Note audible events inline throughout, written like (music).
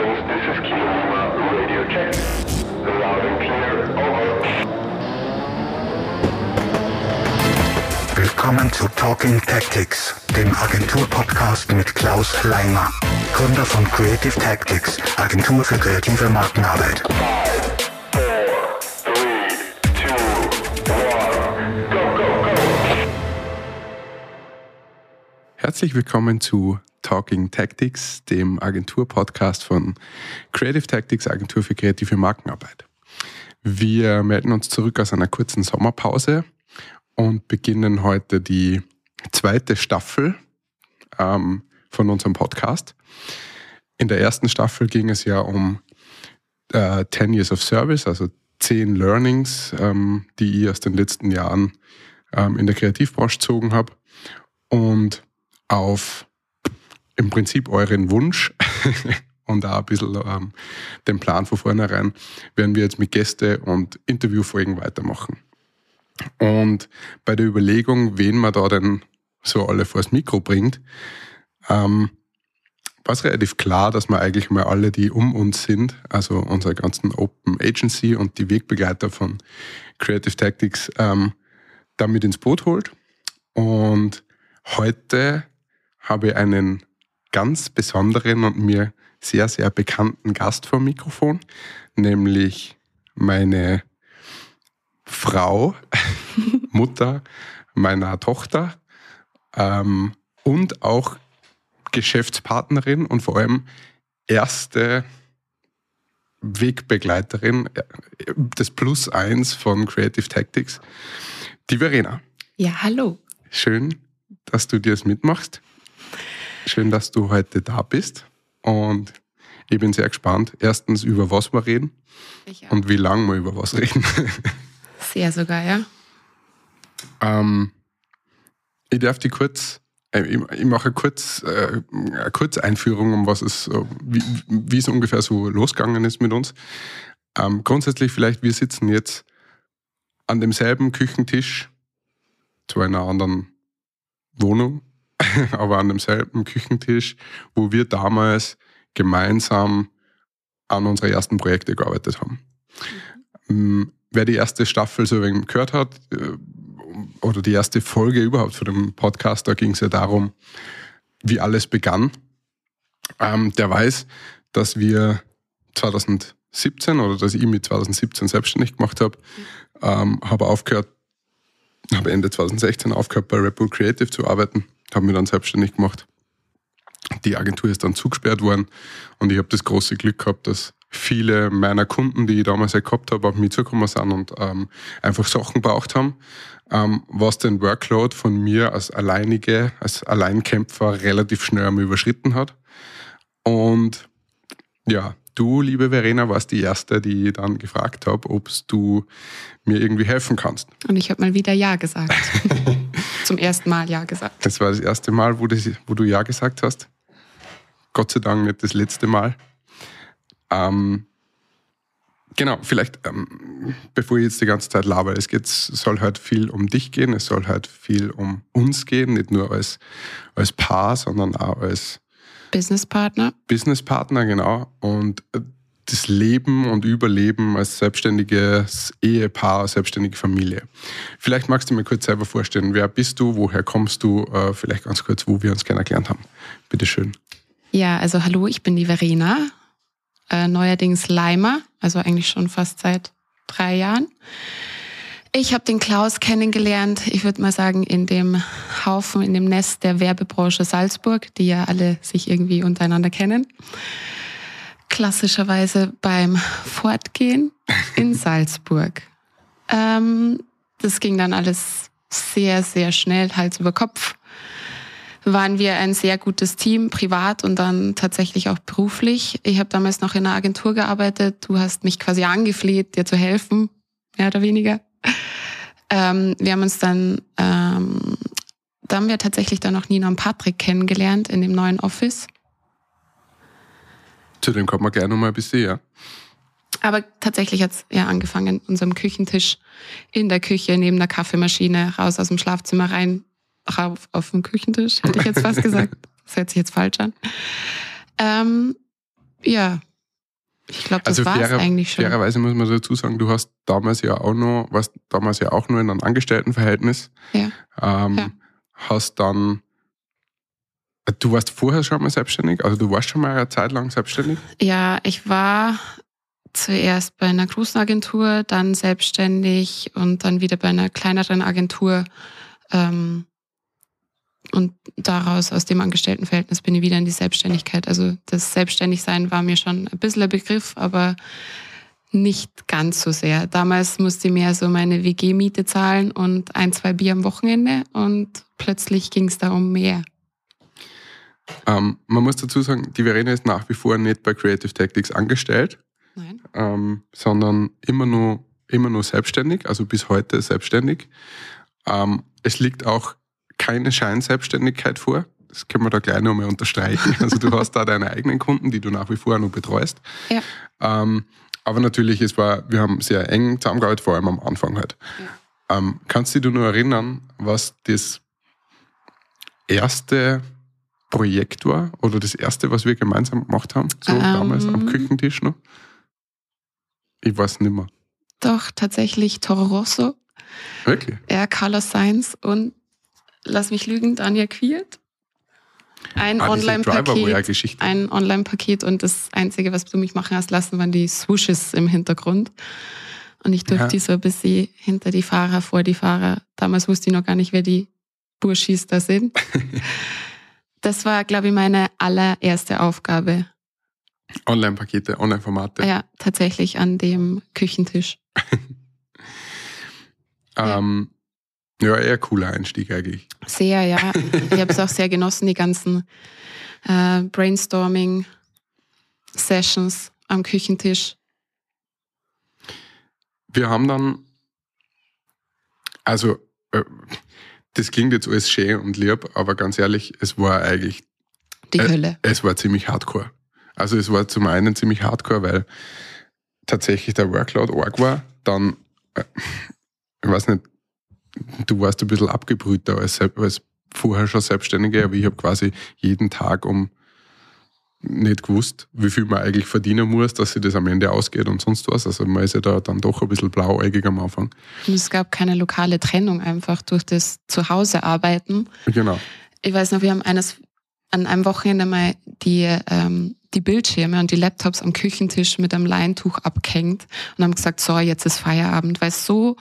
This is Kilo Lima, radio check. Loud and clear, over. Willkommen zu Talking Tactics, dem Agentur-Podcast mit Klaus Leimer, Gründer von Creative Tactics, Agentur für kreative Markenarbeit. Four, three, two, one, go, go, go. Herzlich willkommen zu Talking Tactics, dem Agentur-Podcast von Creative Tactics, Agentur für kreative Markenarbeit. Wir melden uns zurück aus einer kurzen Sommerpause und beginnen heute die zweite Staffel ähm, von unserem Podcast. In der ersten Staffel ging es ja um äh, 10 Years of Service, also 10 Learnings, ähm, die ich aus den letzten Jahren ähm, in der Kreativbranche gezogen habe. Und auf im Prinzip euren Wunsch (laughs) und auch ein bisschen ähm, den Plan von vornherein, werden wir jetzt mit Gäste und Interviewfolgen weitermachen. Und bei der Überlegung, wen man da denn so alle vors Mikro bringt, ähm, war es relativ klar, dass man eigentlich mal alle, die um uns sind, also unsere ganzen Open Agency und die Wegbegleiter von Creative Tactics, ähm, damit ins Boot holt. Und heute habe ich einen ganz besonderen und mir sehr, sehr bekannten Gast vor dem Mikrofon, nämlich meine Frau, (laughs) Mutter meiner Tochter ähm, und auch Geschäftspartnerin und vor allem erste Wegbegleiterin äh, des Plus eins von Creative Tactics, die Verena. Ja, hallo. Schön, dass du dir das mitmachst. Schön, dass du heute da bist. Und ich bin sehr gespannt. Erstens, über was wir reden und wie lange wir über was reden. (laughs) Sehr sogar, ja. ähm, ich darf die kurz, äh, ich, mache kurz, äh, eine Kurzeinführung, um was es, wie, wie es ungefähr so losgegangen ist mit uns. Ähm, grundsätzlich vielleicht, wir sitzen jetzt an demselben Küchentisch, in einer anderen Wohnung, (laughs) aber an demselben Küchentisch, wo wir damals gemeinsam an unsere ersten Projekte gearbeitet haben. Ähm, Wer die erste Staffel so wenig gehört hat, äh, oder die erste Folge überhaupt von dem Podcast, da ging es ja darum, wie alles begann. Ähm, der weiß, dass wir 2017 oder dass ich mich 2017 selbstständig gemacht habe, ähm, habe aufgehört, habe Ende 2016 aufgehört bei Red Bull Creative zu arbeiten, habe mich dann selbstständig gemacht. Die Agentur ist dann zugesperrt worden und ich habe das große Glück gehabt, dass viele meiner Kunden, die ich damals halt gehabt habe, auf mich zugekommen sind und ähm, einfach Sachen braucht haben, ähm, was den Workload von mir als alleinige, als Alleinkämpfer relativ schnell einmal überschritten hat. Und ja, du, liebe Verena, warst die Erste, die ich dann gefragt habe, ob du mir irgendwie helfen kannst. Und ich habe mal wieder Ja gesagt. (laughs) Zum ersten Mal Ja gesagt. Das war das erste Mal, wo, das, wo du Ja gesagt hast. Gott sei Dank nicht das letzte Mal. Ähm, genau, vielleicht, ähm, bevor ich jetzt die ganze Zeit laber, es geht, soll halt viel um dich gehen, es soll halt viel um uns gehen, nicht nur als, als Paar, sondern auch als Businesspartner. Businesspartner, genau. Und äh, das Leben und Überleben als selbstständiges Ehepaar, selbstständige Familie. Vielleicht magst du mir kurz selber vorstellen, wer bist du, woher kommst du, äh, vielleicht ganz kurz, wo wir uns kennengelernt haben. Bitteschön. Ja, also hallo, ich bin die Verena. Äh, neuerdings Leimer, also eigentlich schon fast seit drei Jahren. Ich habe den Klaus kennengelernt, ich würde mal sagen, in dem Haufen, in dem Nest der Werbebranche Salzburg, die ja alle sich irgendwie untereinander kennen. Klassischerweise beim Fortgehen in (laughs) Salzburg. Ähm, das ging dann alles sehr, sehr schnell, Hals über Kopf. Waren wir ein sehr gutes Team, privat und dann tatsächlich auch beruflich. Ich habe damals noch in einer Agentur gearbeitet. Du hast mich quasi angefleht, dir zu helfen, mehr oder weniger. Ähm, wir haben uns dann, ähm, da haben wir tatsächlich dann noch Nina und Patrick kennengelernt in dem neuen Office. Zu dem kommen wir gleich nochmal ein bisschen, ja. Aber tatsächlich hat's ja angefangen, unserem Küchentisch in der Küche, neben der Kaffeemaschine, raus aus dem Schlafzimmer rein, rauf auf den Küchentisch, hätte ich jetzt fast gesagt. Das hört sich jetzt falsch an. Ähm, ja, Ich glaube, das Also war es eigentlich schon. fairerweise muss man dazu sagen, du hast damals ja auch noch, warst damals ja auch nur in einem Angestelltenverhältnis. Ja. Ähm, Ja. Hast dann, du warst vorher schon mal selbstständig, also du warst schon mal eine Zeit lang selbstständig. Ja, ich war zuerst bei einer großen Agentur, dann selbstständig und dann wieder bei einer kleineren Agentur. Ähm, und daraus, aus dem Angestelltenverhältnis, bin ich wieder in die Selbstständigkeit. Also das Selbstständigsein war mir schon ein bisschen ein Begriff, aber nicht ganz so sehr. Damals musste ich mehr so meine WG-Miete zahlen und ein, zwei Bier am Wochenende und plötzlich ging es da um mehr. Ähm, man muss dazu sagen, die Verena ist nach wie vor nicht bei Creative Tactics angestellt, Nein. ähm, sondern immer nur, immer nur selbstständig, also bis heute selbstständig. Ähm, es liegt auch keine Scheinselbstständigkeit vor. Das können wir da gleich nochmal unterstreichen. Also du hast da deine eigenen Kunden, die du nach wie vor noch betreust. Ja. Ähm, aber natürlich, es war, wir haben sehr eng zusammengearbeitet, vor allem am Anfang halt. Ähm, kannst du dich nur erinnern, was das erste Projekt war oder das erste, was wir gemeinsam gemacht haben? So Ähm. damals am Küchentisch noch? Ich weiß nicht mehr. Doch, tatsächlich Toro Rosso. Wirklich? Ja, Carlos Sainz und lass mich lügen, Daniel Quiert. Ein Ah, Online-Paket. Ein Online-Paket und das Einzige, was du mich machen hast lassen, waren die Swooshes im Hintergrund. Und ich durfte Ja. die so ein bisschen hinter die Fahrer, vor die Fahrer. Damals wusste ich noch gar nicht, wer die Burschis da sind. (laughs) das war, glaube ich, meine allererste Aufgabe. Online-Pakete, Online-Formate. Ja, tatsächlich an dem Küchentisch. (laughs) Ähm, ja, eher cooler Einstieg eigentlich. Sehr, ja. Ich habe es auch sehr genossen, die ganzen äh, Brainstorming-Sessions am Küchentisch. Wir haben dann, also, äh, das klingt jetzt alles schön und lieb, aber ganz ehrlich, es war eigentlich, Die Äh, Hölle. es war ziemlich hardcore. Also es war zum einen ziemlich hardcore, weil tatsächlich der Workload arg war. Dann, äh, ich weiß nicht, du warst ein bisschen abgebrühter als, als vorher schon Selbstständige, aber ich habe quasi jeden Tag um nicht gewusst, wie viel man eigentlich verdienen muss, dass sich das am Ende ausgeht und sonst was. Also man ist ja da dann doch ein bisschen blauäugig am Anfang. Und es gab keine lokale Trennung einfach durch das Zuhause-Arbeiten. Genau. Ich weiß noch, wir haben eines, an einem Wochenende mal die, ähm, die Bildschirme und die Laptops am Küchentisch mit einem Leintuch abgehängt und haben gesagt, so, jetzt ist Feierabend, weil es so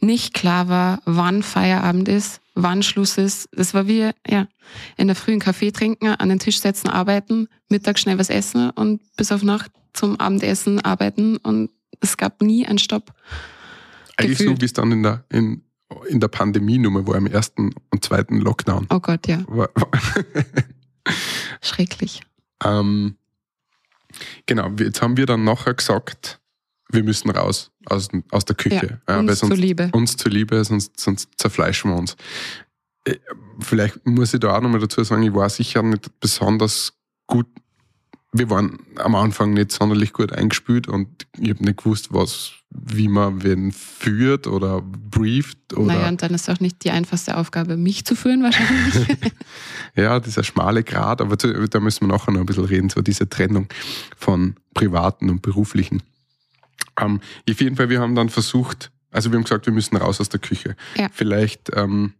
nicht klar war, wann Feierabend ist, wann Schluss ist. Es war wie, ja, in der Früh einen Kaffee trinken, an den Tisch setzen, arbeiten, Mittag schnell was essen und bis auf Nacht zum Abendessen arbeiten und es gab nie einen Stopp. Eigentlich Gefühlt. so, wie es dann in der, in, in der Pandemie-Nummer war, im ersten und zweiten Lockdown. Oh Gott, ja, War, (laughs) schrecklich. ähm, genau, jetzt haben wir dann nachher gesagt, wir müssen raus aus, aus der Küche. Ja, uns sonst, zuliebe. Uns zuliebe, sonst, sonst zerfleischen wir uns. Äh, Vielleicht muss ich da auch nochmal dazu sagen, ich war sicher nicht besonders gut. Wir waren am Anfang nicht sonderlich gut eingespielt und ich habe nicht gewusst, was, wie man wen führt oder brieft oder Naja, und dann ist auch nicht die einfachste Aufgabe, mich zu führen wahrscheinlich. (laughs) (laughs) Ja, dieser schmale Grat, aber da müssen wir nachher noch ein bisschen reden, so diese Trennung von privaten und beruflichen. Ähm, auf jeden Fall, wir haben dann versucht, also wir haben gesagt, wir müssen raus aus der Küche. Ja. Vielleicht ähm,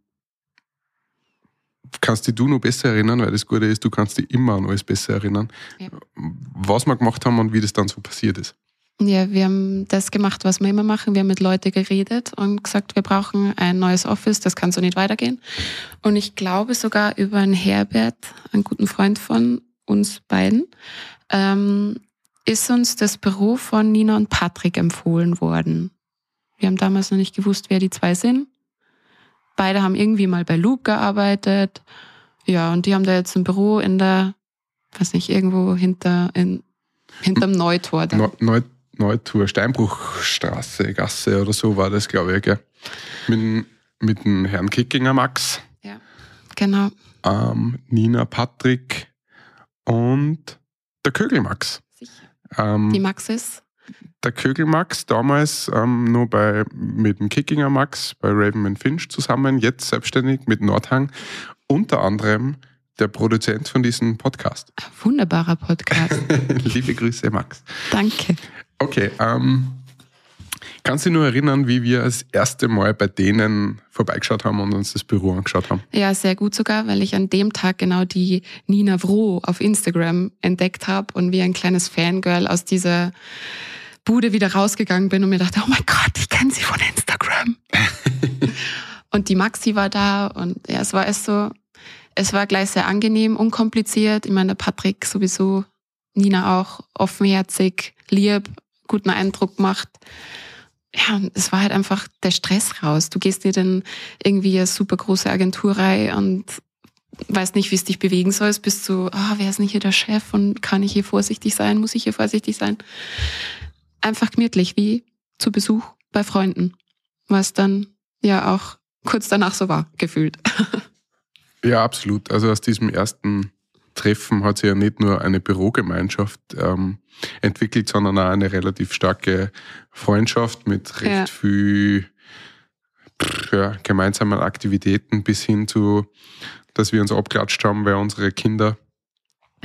kannst dich du noch besser erinnern, weil das Gute ist, du kannst dich immer an alles besser erinnern, Ja. was wir gemacht haben und wie das dann so passiert ist. Ja, wir haben das gemacht, was wir immer machen. Wir haben mit Leuten geredet und gesagt, wir brauchen ein neues Office, das kann so nicht weitergehen. Und ich glaube sogar über einen Herbert, einen guten Freund von uns beiden, ähm, ist uns das Büro von Nina und Patrick empfohlen worden. Wir haben damals noch nicht gewusst, wer die zwei sind. Beide haben irgendwie mal bei Loop gearbeitet. Ja, und die haben da jetzt ein Büro in der, weiß nicht, irgendwo hinter, in, hinterm Neutor. Da. Neu, Neu, Neutour, Steinbruchstraße, Gasse oder so war das, glaube ich, gell? Mit, dem- mit dem Herrn Kickinger Max. Ja, genau. ähm, Nina, Patrick und der Kögelmax. Sicher. Ähm, Die Maxis. der Kögelmax, damals ähm, nur bei, mit dem Kickinger Max bei Raven Finch zusammen, jetzt selbstständig mit Nordhang. Unter anderem der Produzent von diesem Podcast. Wunderbarer Podcast. (laughs) Liebe Grüße, Max. Danke. Okay, ähm, kannst du dich nur erinnern, wie wir das erste Mal bei denen vorbeigeschaut haben und uns das Büro angeschaut haben? Ja, sehr gut sogar, weil ich an dem Tag genau die Nina Vro auf Instagram entdeckt habe und wie ein kleines Fangirl aus dieser Bude wieder rausgegangen bin und mir dachte, oh mein Gott, ich kenne sie von Instagram. (laughs) und die Maxi war da und ja, es war erst so, es war gleich sehr angenehm, unkompliziert. Ich meine, der Patrick sowieso, Nina auch, offenherzig, lieb, guten Eindruck macht. Ja, und es war halt einfach der Stress raus. Du gehst nicht in irgendwie eine super große Agentur rein und weißt nicht, wie es dich bewegen sollst, bist du, ah, wer ist nicht hier der Chef und kann ich hier vorsichtig sein, muss ich hier vorsichtig sein? Einfach gemütlich, wie zu Besuch bei Freunden, was dann ja auch kurz danach so war, gefühlt. (laughs) Ja, absolut. Also aus diesem ersten Treffen hat sich ja nicht nur eine Bürogemeinschaft ähm, entwickelt, sondern auch eine relativ starke Freundschaft mit recht Ja. viel ja, gemeinsamen Aktivitäten bis hin zu, dass wir uns abklatscht haben, weil unsere Kinder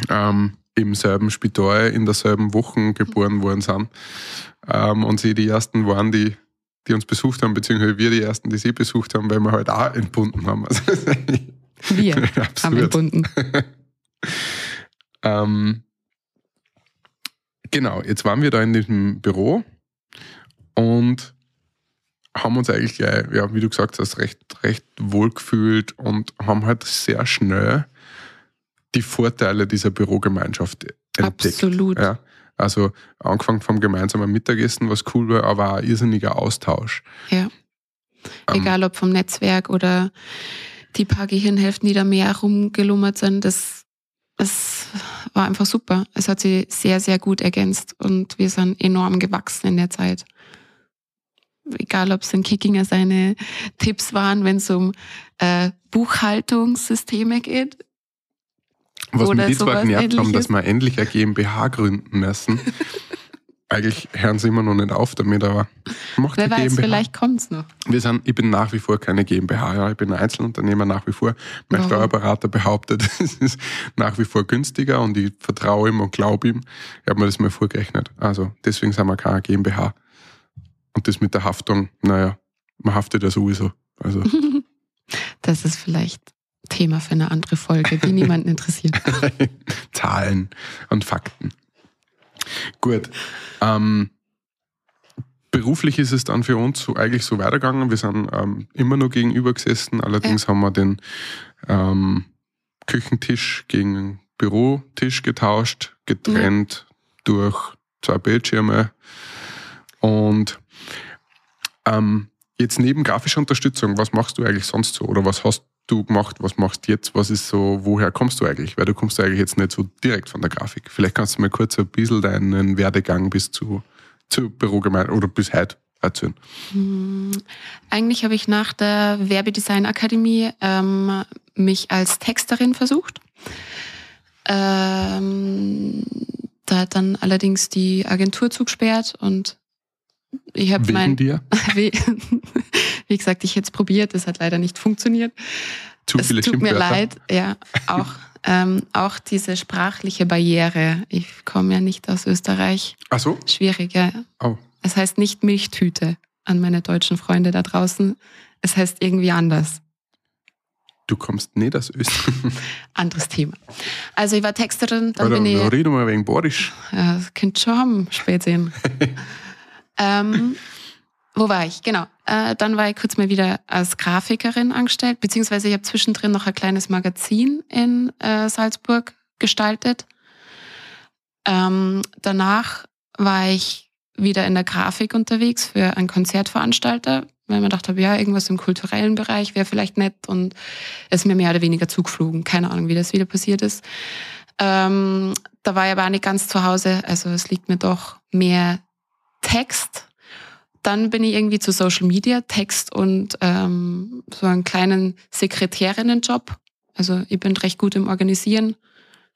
ähm, im selben Spital in derselben Woche geboren worden sind. Ähm, und sie die ersten waren, die, die uns besucht haben, beziehungsweise wir die ersten, die sie besucht haben, weil wir halt auch entbunden haben. (laughs) Also, Wir (laughs) haben entbunden. (laughs) (laughs) Ähm, genau, jetzt waren wir da in diesem Büro und haben uns eigentlich gleich, ja, wie du gesagt hast, recht, recht wohl gefühlt und haben halt sehr schnell die Vorteile dieser Bürogemeinschaft entdeckt. Absolut. Ja. Also angefangen vom gemeinsamen Mittagessen, was cool war, aber auch ein irrsinniger Austausch. Ja. Ähm, Egal ob vom Netzwerk oder die paar Gehirnhälften, die da mehr rumgelummert sind, das, das war einfach super. Es hat sie sehr, sehr gut ergänzt und wir sind enorm gewachsen in der Zeit. Egal, ob es in Kickinger seine Tipps waren, wenn es um äh, Buchhaltungssysteme geht. Was Oder mich sowas genervt haben, dass wir endlich eine GmbH gründen müssen. (laughs) Eigentlich hören sie immer noch nicht auf damit, aber macht Wer weiß, GmbH. vielleicht kommt's noch. Wir sind, ich bin nach wie vor keine GmbH, ja. Ich bin ein Einzelunternehmer nach wie vor. Mein Warum? Steuerberater behauptet, (laughs) es ist nach wie vor günstiger und ich vertraue ihm und glaube ihm. Ich habe mir das mal vorgerechnet. Also deswegen sind wir keine GmbH. Und das mit der Haftung, naja, man haftet ja sowieso. Also (laughs) Das ist vielleicht Thema für eine andere Folge, die (laughs) niemanden interessiert. Zahlen und Fakten. Gut. Ähm, beruflich ist es dann für uns so eigentlich so weitergegangen. Wir sind ähm, immer nur gegenüber gesessen. Allerdings haben wir den ähm, Küchentisch gegen den Bürotisch getauscht, getrennt durch zwei Bildschirme. Und ähm, jetzt neben grafischer Unterstützung, was machst du eigentlich sonst so? Oder was hast du gemacht? Was machst du jetzt? Was ist so, woher kommst du eigentlich? Weil du kommst eigentlich jetzt nicht so direkt von der Grafik. Vielleicht kannst du mal kurz ein bisschen deinen Werdegang bis zu, zur Bürogemeinde oder bis heute erzählen. Hm, Eigentlich habe ich nach der Werbedesign-Akademie ähm, mich als Texterin versucht. Ähm, da hat dann allerdings die Agentur zugesperrt und ich habe mein, dir? (laughs) wie, wie gesagt, ich hätte es probiert, es hat leider nicht funktioniert. Zu es tut mir leid, ja, auch, (laughs) ähm, auch diese sprachliche Barriere. Ich komme ja nicht aus Österreich. Ach so? Schwierig, ja. Oh. Es heißt nicht Milchtüte an meine deutschen Freunde da draußen. Es heißt irgendwie anders. Du kommst nicht aus Österreich. (laughs) Anderes Thema. Also ich war Texterin, dann Oder bin ich. red mal wegen Borisch. Ja, das könnt schon haben, Spätsehen. Ähm, wo war ich? Genau. Äh, dann war ich kurz mal wieder als Grafikerin angestellt, beziehungsweise ich habe zwischendrin noch ein kleines Magazin in äh, Salzburg gestaltet. Ähm, danach war ich wieder in der Grafik unterwegs für einen Konzertveranstalter, weil gedacht habe, ja, irgendwas im kulturellen Bereich wäre vielleicht nett und es mir mehr oder weniger zugeflogen. Keine Ahnung, wie das wieder passiert ist. Ähm, da war ich aber auch nicht ganz zu Hause, also es liegt mir doch mehr Text. Dann bin ich irgendwie zu Social Media, Text und ähm, so einen kleinen Sekretärinnenjob. Also ich bin recht gut im Organisieren.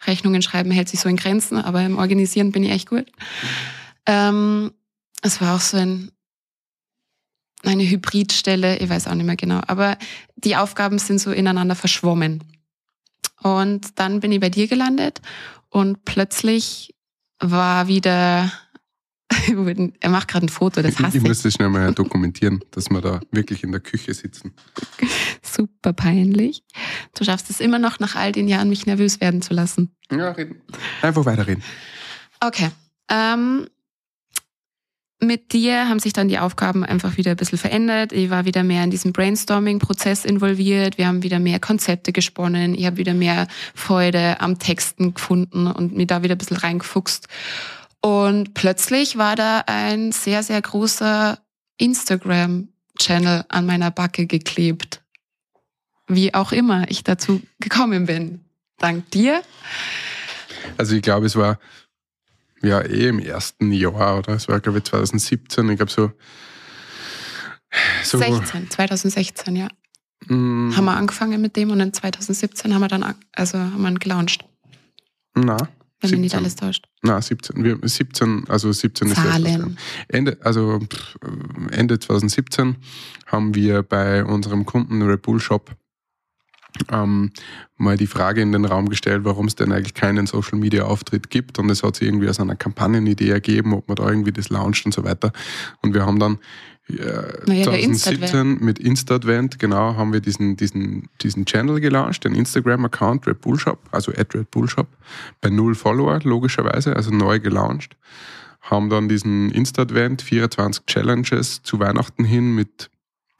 Rechnungen schreiben hält sich so in Grenzen, aber im Organisieren bin ich echt gut. Ähm, es war auch so ein, eine Hybridstelle, ich weiß auch nicht mehr genau, aber die Aufgaben sind so ineinander verschwommen. Und dann bin ich bei dir gelandet und plötzlich war wieder, (laughs) er macht gerade ein Foto, das Ich, hasse ich das schnell mal dokumentieren, dass wir da wirklich in der Küche sitzen. (laughs) Super peinlich. Du schaffst es immer noch nach all den Jahren, mich nervös werden zu lassen. Ja, reden. Einfach weiterreden. Okay. Ähm, mit dir haben sich dann die Aufgaben einfach wieder ein bisschen verändert. Ich war wieder mehr in diesem Brainstorming-Prozess involviert. Wir haben wieder mehr Konzepte gesponnen. Ich habe wieder mehr Freude am Texten gefunden und mir da wieder ein bisschen reingefuchst. Und plötzlich war da ein sehr, sehr großer Instagram-Channel an meiner Backe geklebt. Wie auch immer ich dazu gekommen bin. Dank dir. Also ich glaube, es war ja eh im ersten Jahr oder es war glaube ich 2017, ich glaube so, so 16, 2016, ja. mh, haben wir angefangen mit dem und in 2017 haben wir dann, an- also haben wir ihn gelauncht, na, wenn mich nicht 17. alles täuscht. Na, 17. Wir, 17, also 17 ist Zahlen. das. Ende, also pff, Ende 2017 haben wir bei unserem Kunden Red Bull Shop ähm, mal die Frage in den Raum gestellt, warum es denn eigentlich keinen Social Media Auftritt gibt. Und es hat sich irgendwie aus einer Kampagnenidee ergeben, ob man da irgendwie das launcht und so weiter. Und wir haben dann äh, Naja, der 2017 mit Insta-Advent, genau, haben wir diesen, diesen, diesen Channel gelauncht, den Instagram-Account Red Bull Shop, also at Red Bull Shop, bei null Follower, logischerweise, also neu gelauncht. Haben dann diesen Insta-Advent, 24 Challenges zu Weihnachten hin mit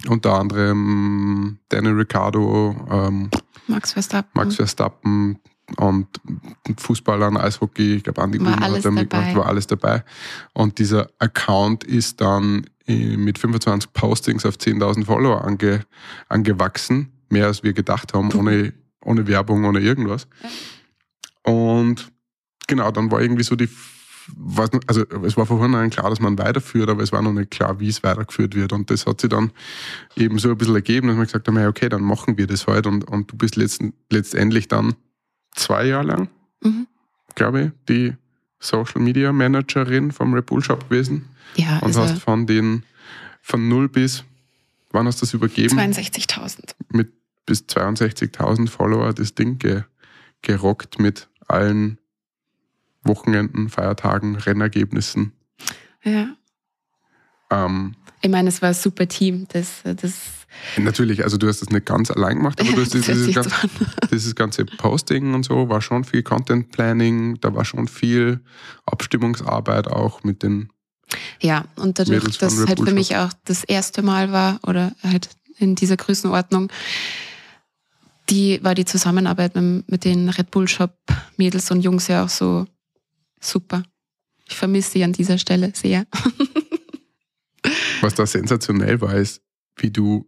unter anderem Daniel Ricciardo, ähm, Max Verstappen. Max Verstappen und Fußballern, Eishockey, ich glaube Blumer alles hat da mitgemacht, war alles dabei. Und dieser Account ist dann mit 25 Postings auf 10.000 Follower ange, angewachsen, mehr als wir gedacht haben, ohne, ohne Werbung, ohne irgendwas. Und genau, dann war irgendwie so die, also es war von vornherein klar, dass man weiterführt, aber es war noch nicht klar, wie es weitergeführt wird. Und das hat sich dann eben so ein bisschen ergeben, dass wir gesagt haben, okay, dann machen wir das halt. Und, und du bist letzten, letztendlich dann zwei Jahre lang, Mhm. glaube ich, die Social Media Managerin vom Red Bull Shop gewesen Ja, und also hast von den, von null bis, wann hast du das übergeben? 62.000. Mit bis 62.000 Follower das Ding ge, gerockt mit allen Wochenenden, Feiertagen, Rennergebnissen. Ja. Ähm, Ich meine, es war ein super Team. Das, das, natürlich, also du hast das nicht ganz allein gemacht, aber du hast (laughs) das dieses, hört sich ganz, so an. (laughs) dieses ganze Posting und so, war schon viel Content Planning, da war schon viel Abstimmungsarbeit auch mit den, Ja, und dadurch, dass halt für mich auch das erste Mal war oder halt in dieser Größenordnung, die war die Zusammenarbeit mit, mit den Red Bull Shop Mädels und Jungs ja auch so super. Ich vermisse sie an dieser Stelle sehr. (laughs) was da sensationell war, ist, wie du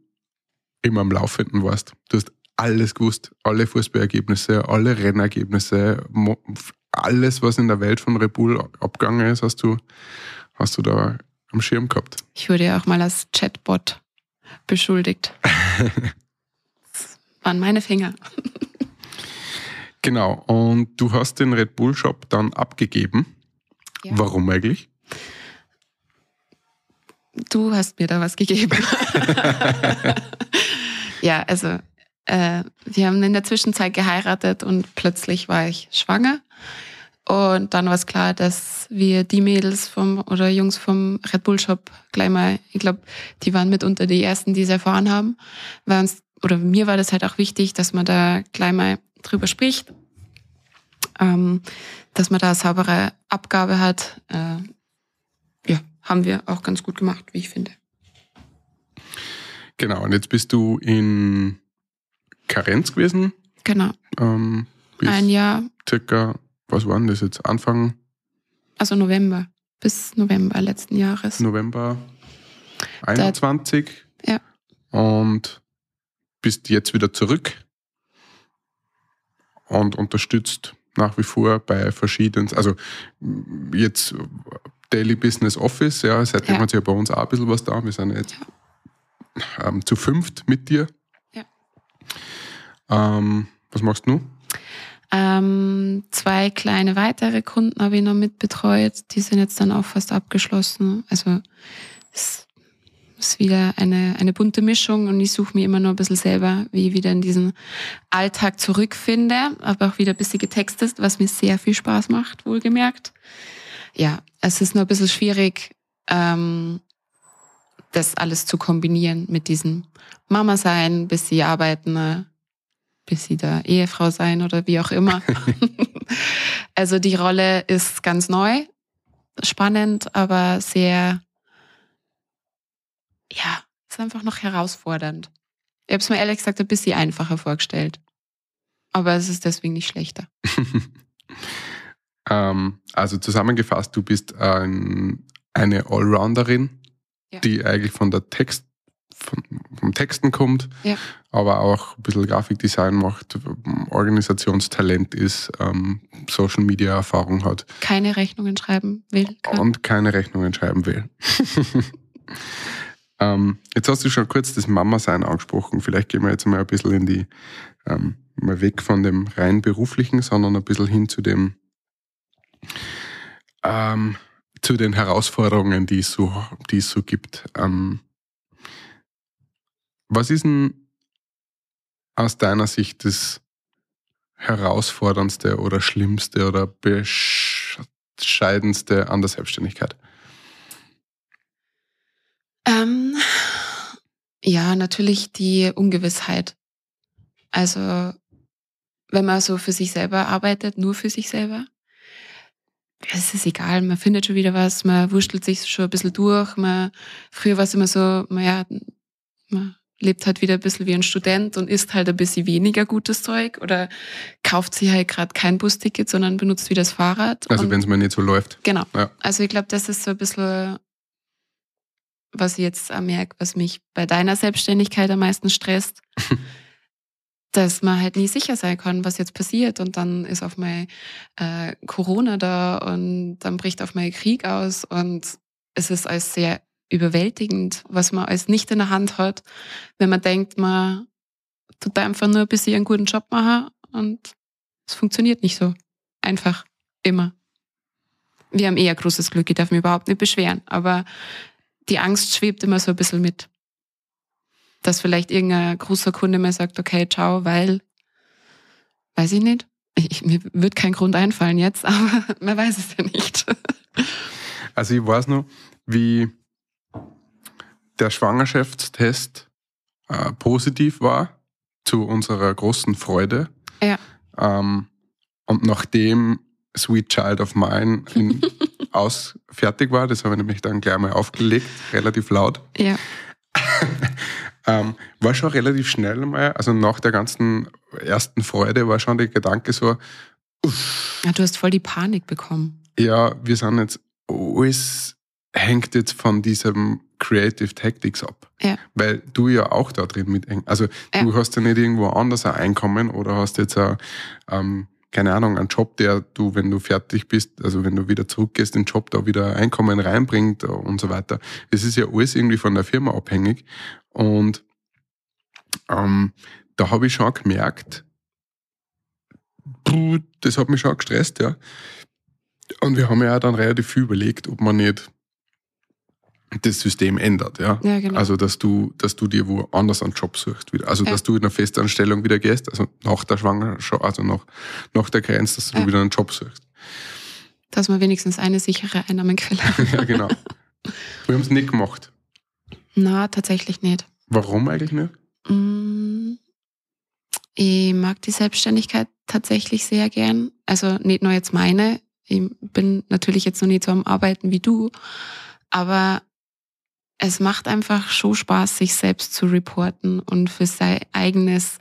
immer am Laufenden warst. Du hast alles gewusst, alle Fußballergebnisse, alle Rennergebnisse, alles, was in der Welt von Red Bull abgegangen ist, hast du, hast du da am Schirm gehabt. Ich wurde ja auch mal als Chatbot beschuldigt. (laughs) Das waren meine Finger. Genau, und du hast den Red Bull Shop dann abgegeben. Ja. Warum eigentlich? Du hast mir da was gegeben. (laughs) ja, also äh, wir haben in der Zwischenzeit geheiratet und plötzlich war ich schwanger. Und dann war es klar, dass wir die Mädels vom oder Jungs vom Red Bull Shop gleich mal, ich glaube, die waren mitunter die ersten, die es erfahren haben. Weil uns, oder mir war das halt auch wichtig, dass man da gleich mal drüber spricht. Ähm, dass man da eine saubere Abgabe hat. Äh, ja, haben wir auch ganz gut gemacht, wie ich finde. Genau, und jetzt bist du in Karenz gewesen. Genau. Ähm, Ein Jahr, circa, was war denn das jetzt? Anfang also November, bis November letzten Jahres. November 21. Ja. Und bist jetzt wieder zurück und unterstützt nach wie vor bei verschiedenen, also jetzt Daily Business Office, ja, seitdem Ja. hat sich ja bei uns auch ein bisschen was da. Wir sind jetzt ähm, zu fünft mit dir. Ja. Ähm, was machst du? Ähm, zwei kleine weitere Kunden habe ich noch mitbetreut. Die sind jetzt dann auch fast abgeschlossen. Also es ist wieder eine, eine bunte Mischung und ich suche mir immer nur ein bisschen selber, wie ich wieder in diesen Alltag zurückfinde, aber auch wieder ein bisschen getextet, was mir sehr viel Spaß macht, wohlgemerkt. Ja, es ist nur ein bisschen schwierig, ähm, das alles zu kombinieren mit diesem Mama sein, bis sie arbeiten, äh, bis sie da Ehefrau sein oder wie auch immer. (laughs) also die Rolle ist ganz neu, spannend, aber sehr, ja, ist einfach noch herausfordernd. Ich habe es mir ehrlich gesagt ein bisschen einfacher vorgestellt. Aber es ist deswegen nicht schlechter. (laughs) ähm, also zusammengefasst, du bist ein, eine Allrounderin, Ja. die eigentlich von der Text, von, vom Texten kommt, Ja. aber auch ein bisschen Grafikdesign macht, Organisationstalent ist, ähm, Social Media Erfahrung hat Keine Rechnungen schreiben will. Kann. und keine Rechnungen schreiben will. (laughs) ähm, jetzt hast du schon kurz das Mama-Sein angesprochen. Vielleicht gehen wir jetzt mal ein bisschen in die, ähm, mal weg von dem rein beruflichen, sondern ein bisschen hin zu dem, ähm, zu den Herausforderungen, die es so, die es so gibt. Ähm, was ist denn aus deiner Sicht das herausforderndste oder schlimmste oder bescheidenste an der Selbstständigkeit? Ähm, ja, natürlich die Ungewissheit. Also, wenn man so für sich selber arbeitet, nur für sich selber, es ist egal, man findet schon wieder was, man wurschtelt sich schon ein bisschen durch. Man, früher war es immer so, man, ja, man lebt halt wieder ein bisschen wie ein Student und isst halt ein bisschen weniger gutes Zeug oder kauft sich halt gerade kein Busticket, sondern benutzt wieder das Fahrrad. Also wenn es mal nicht so läuft. Genau. Ja. Also ich glaube, das ist so ein bisschen, was ich jetzt merke, was mich bei deiner Selbstständigkeit am meisten stresst, (laughs) dass man halt nie sicher sein kann, was jetzt passiert. Und dann ist auf mal äh, Corona da und dann bricht auf mal Krieg aus und es ist alles sehr überwältigend, was man als nicht in der Hand hat, wenn man denkt, man tut einfach nur ein bisschen einen guten Job machen und es funktioniert nicht so. Einfach. Immer wir haben eher großes Glück, ich darf mich überhaupt nicht beschweren. Aber die Angst schwebt immer so ein bisschen mit. Dass vielleicht irgendein großer Kunde mal sagt, okay, ciao, weil, weiß ich nicht. Ich, mir wird kein Grund einfallen jetzt, (laughs) aber man weiß es ja nicht. Also ich weiß noch, wie der Schwangerschaftstest äh, positiv war, zu unserer großen Freude. Ja. Ähm, und nachdem Sweet Child of Mine in, (laughs) aus fertig war, das habe ich nämlich dann gleich mal aufgelegt, relativ laut, Ja, (laughs) ähm, war schon relativ schnell mal, also nach der ganzen ersten Freude war schon der Gedanke so, Ja, du hast voll die Panik bekommen. ja, wir sind jetzt, alles hängt jetzt von diesem Creative Tactics ab. Ja. Weil du ja auch da drin mit, also du hast ja nicht irgendwo anders ein Einkommen oder hast jetzt ein, ähm, keine Ahnung, einen Job, der du, wenn du fertig bist, also wenn du wieder zurückgehst, den Job da wieder Einkommen reinbringt und so weiter. Das ist ja alles irgendwie von der Firma abhängig. Und ähm, da habe ich schon gemerkt, das hat mich schon gestresst, ja. Und wir haben ja auch dann relativ viel überlegt, ob man nicht das System ändert, ja. Ja, genau. Also, dass du, dass du dir woanders einen Job suchst. wieder. Also, Ja. dass du in eine Festanstellung wieder gehst, also nach der Schwangerschaft, also nach, nach der Grenze, dass du Ja. wieder einen Job suchst. Dass man wenigstens eine sichere Einnahmequelle (laughs) hat. ja, genau. Wir haben es nicht gemacht. Na, tatsächlich nicht. Warum eigentlich nicht? Mm, Ich mag die Selbstständigkeit tatsächlich sehr gern. Also nicht nur jetzt meine. Ich bin natürlich jetzt noch nicht so am Arbeiten wie du, aber es macht einfach schon Spaß, sich selbst zu reporten und für sein eigenes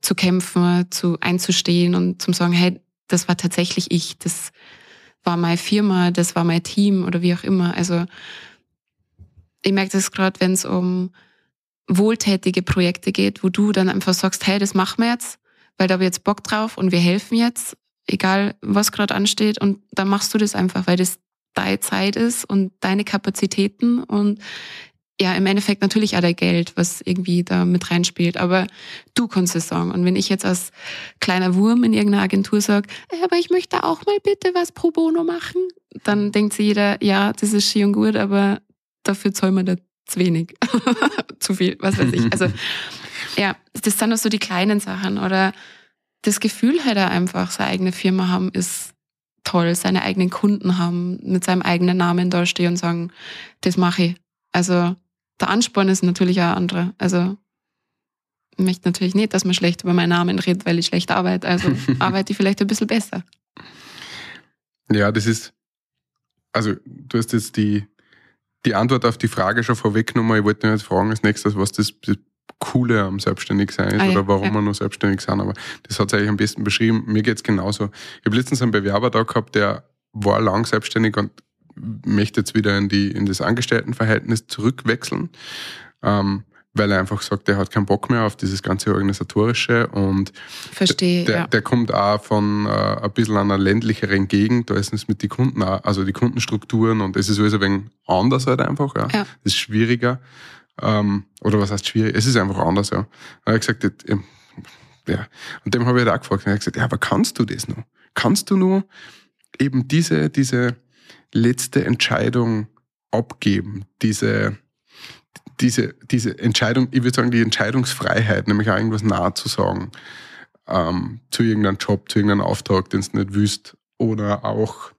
zu kämpfen, zu einzustehen und zu sagen, hey, das war tatsächlich ich, das war meine Firma, das war mein Team oder wie auch immer. Also ich merke das gerade, wenn es um wohltätige Projekte geht, wo du dann einfach sagst, hey, das machen wir jetzt, weil da habe ich jetzt Bock drauf und wir helfen jetzt, egal was gerade ansteht und dann machst du das einfach, weil das deine Zeit ist und deine Kapazitäten und ja, im Endeffekt natürlich auch dein Geld, was irgendwie da mit reinspielt, aber du kannst es sagen. Und wenn ich jetzt als kleiner Wurm in irgendeiner Agentur sage, "Äh, aber ich möchte auch mal bitte was pro bono machen, dann denkt sich jeder, ja, das ist schön und gut, aber dafür zahlen wir da zu wenig, (laughs) zu viel, was weiß ich. Also ja, das sind auch so die kleinen Sachen oder das Gefühl halt einfach, seine eigene Firma haben, ist toll, seine eigenen Kunden haben, mit seinem eigenen Namen da stehen und sagen, das mache ich. Also der Ansporn ist natürlich auch andere. Also ich möchte natürlich nicht, dass man schlecht über meinen Namen redet, weil ich schlecht arbeite. Also (laughs) arbeite ich vielleicht ein bisschen besser. Ja, das ist, also du hast jetzt die, die Antwort auf die Frage schon vorweggenommen. Ich wollte nur jetzt fragen als nächstes, was das, das Coole am Selbstständigsein ist Ah ja, oder warum ja. wir nur selbstständig sind. Aber das hat es eigentlich am besten beschrieben. Mir geht's genauso. Ich habe letztens einen Bewerber da gehabt, der war lang selbstständig und möchte jetzt wieder in, die, in das Angestelltenverhältnis zurückwechseln, ähm, weil er einfach sagt, er hat keinen Bock mehr auf dieses ganze Organisatorische und Verstehe, der, ja. der kommt auch von äh, ein bisschen einer ländlicheren Gegend, da ist es mit den Kunden, auch, also die Kundenstrukturen und es ist alles ein wenig anders halt einfach, ja. Ja. Das ist schwieriger. Ähm, oder was heißt schwierig? Es ist einfach anders, ja. Er hat gesagt, ja. Und dem habe ich halt auch gefragt. Er hat gesagt, ja, aber kannst du das noch? Kannst du nur eben diese, diese letzte Entscheidung abgeben, diese, diese, diese Entscheidung, ich würde sagen, die Entscheidungsfreiheit, nämlich auch irgendwas nahe zu sagen, ähm, zu irgendeinem Job, zu irgendeinem Auftrag, den du nicht wüsst, oder auch,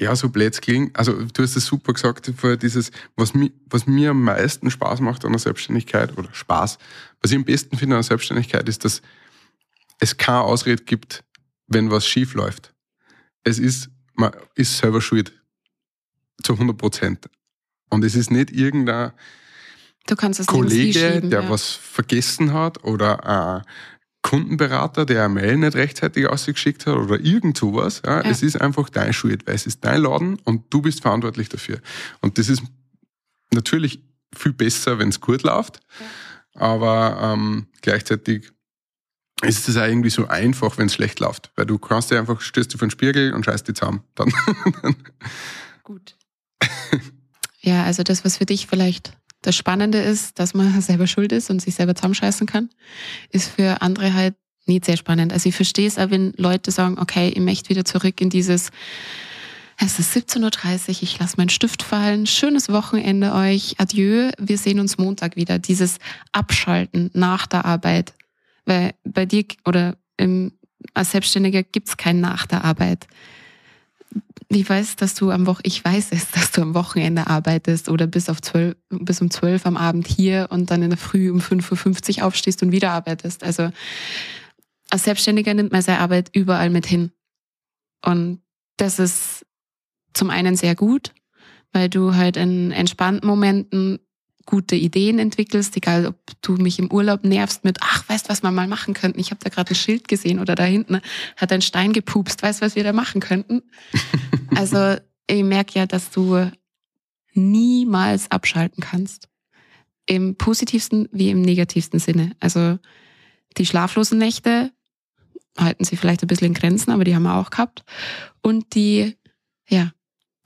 ja, so blöd klingt. Also, du hast es super gesagt, vorher dieses, was mir, was mir am meisten Spaß macht an der Selbstständigkeit, oder Spaß, was ich am besten finde an der Selbstständigkeit, ist, dass es keine Ausrede gibt, wenn was schief läuft. Es ist, man ist selber schuld. Zu 100 Prozent. Und es ist nicht irgendein Kollege, der ja. was vergessen hat oder ein Kundenberater, der eine Mail nicht rechtzeitig ausgeschickt hat oder irgend sowas. Ja, Ja. Es ist einfach deine Schuld, weil es ist dein Laden und du bist verantwortlich dafür. Und das ist natürlich viel besser, wenn es gut läuft, aber ähm, gleichzeitig ist es auch irgendwie so einfach, wenn es schlecht läuft, weil du kannst dir einfach, stößt du vor den Spiegel und scheißt die zusammen. Dann. (laughs) Gut. ja, also das, was für dich vielleicht das Spannende ist, dass man selber schuld ist und sich selber zusammenscheißen kann, ist für andere halt nicht sehr spannend. Also ich verstehe es auch, wenn Leute sagen, okay, ich möchte wieder zurück in dieses, es ist 17.30 Uhr, ich lasse meinen Stift fallen, schönes Wochenende euch, adieu, wir sehen uns Montag wieder. Dieses Abschalten nach der Arbeit. Weil bei dir oder im, als Selbstständiger gibt's kein nach der Arbeit ich weiß, dass du am Woch ich weiß es, (laughs) dass du am Wochenende arbeitest oder bis auf zwölf, bis um zwölf am Abend hier und dann in der Früh um 5.50 Uhr aufstehst und wieder arbeitest. Also als Selbstständiger nimmt man seine Arbeit überall mit hin. Und das ist zum einen sehr gut, weil du halt in entspannten Momenten gute Ideen entwickelst, egal ob du mich im Urlaub nervst mit, ach, weißt was wir mal machen könnten? Ich habe da gerade ein Schild gesehen oder da hinten hat ein Stein gepupst, weißt was wir da machen könnten? (laughs) Also ich merke ja, dass du niemals abschalten kannst. Im positivsten wie im negativsten Sinne. Also die schlaflosen Nächte halten sie vielleicht ein bisschen in Grenzen, aber die haben wir auch gehabt. Und die, ja,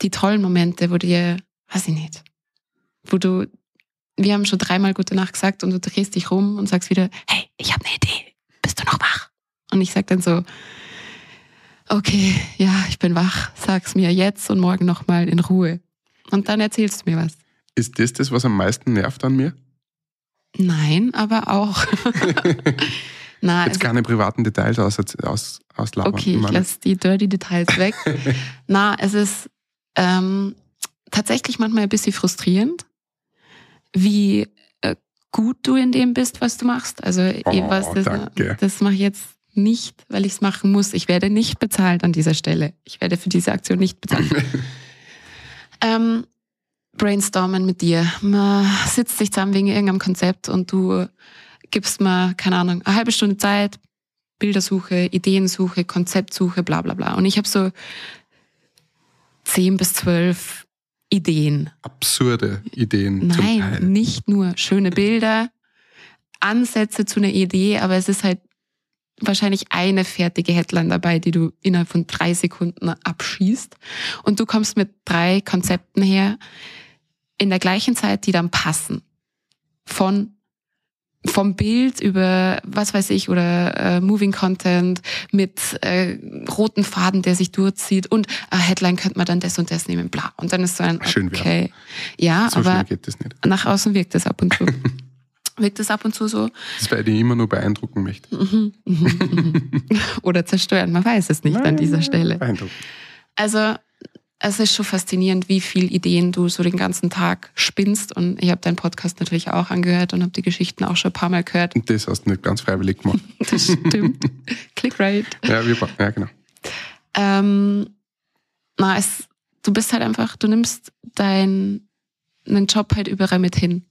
die tollen Momente, wo dir, weiß ich nicht, wo du, wir haben schon dreimal gute Nacht gesagt und du drehst dich rum und sagst wieder, hey, ich habe eine Idee, bist du noch wach? Und ich sag dann so, okay, ja, ich bin wach, sag's mir jetzt und morgen nochmal in Ruhe. Und dann erzählst du mir was. Ist das das, was am meisten nervt an mir? Nein, aber auch. (laughs) (laughs) Na, Jetzt also, keine privaten Details aus, aus, auslabern. okay, ich meine- lasse die dirty Details weg. (laughs) Na, es ist ähm, tatsächlich manchmal ein bisschen frustrierend, wie äh, gut du in dem bist, was du machst. Also Oh, weiß, das, danke. das mache ich jetzt nicht, weil ich es machen muss. Ich werde nicht bezahlt an dieser Stelle. Ich werde für diese Aktion nicht bezahlt. (laughs) ähm, brainstormen mit dir. Man sitzt sich zusammen wegen irgendeinem Konzept und du gibst mir, keine Ahnung, eine halbe Stunde Zeit, Bildersuche, Ideensuche, Konzeptsuche, bla bla bla. Und ich habe so zehn bis zwölf Ideen. Absurde Ideen Nein, nicht nur schöne Bilder, Ansätze zu einer Idee, aber es ist halt wahrscheinlich eine fertige Headline dabei, die du innerhalb von drei Sekunden abschießt. Und du kommst mit drei Konzepten her in der gleichen Zeit, die dann passen. Von vom Bild über was weiß ich oder äh, Moving Content mit äh, roten Faden, der sich durchzieht und äh, Headline könnte man dann das und das nehmen, bla. Und dann ist so ein Schön okay, ja, So aber schnell geht das nicht. nach außen wirkt es ab und zu. (laughs) wirkt es ab und zu so Das weil ich immer nur beeindrucken möchte. (laughs) oder zerstören, man weiß es nicht an dieser Stelle. Beeindrucken. Also es ist schon faszinierend, wie viel Ideen du so den ganzen Tag spinnst. Und ich habe deinen Podcast natürlich auch angehört und habe die Geschichten auch schon ein paar Mal gehört. Und das hast du nicht ganz freiwillig gemacht. (laughs) Das stimmt. Click right. ja, wir, ja, genau. Ähm, na, es, du bist halt einfach, du nimmst deinen Job halt überall mit hin.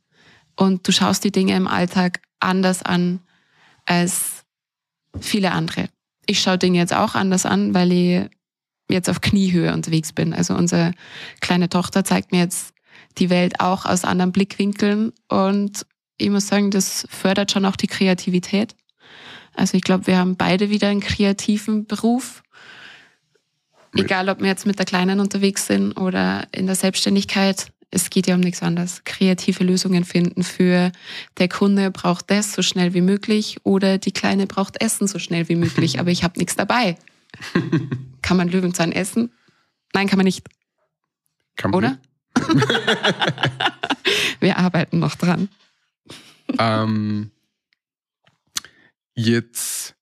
Und du schaust die Dinge im Alltag anders an als viele andere. Ich schaue Dinge jetzt auch anders an, weil ich jetzt auf Kniehöhe unterwegs bin. Also unsere kleine Tochter zeigt mir jetzt die Welt auch aus anderen Blickwinkeln und ich muss sagen, das fördert schon auch die Kreativität. Also ich glaube, wir haben beide wieder einen kreativen Beruf. Egal, ob wir jetzt mit der Kleinen unterwegs sind oder in der Selbstständigkeit, es geht ja um nichts anderes. Kreative Lösungen finden für der Kunde braucht das so schnell wie möglich oder die Kleine braucht Essen so schnell wie möglich, (laughs) aber ich habe nichts dabei. (laughs) kann man Löwenzahn essen? Nein, kann man nicht, Kann man oder? (laughs) Wir arbeiten noch dran. Ähm, jetzt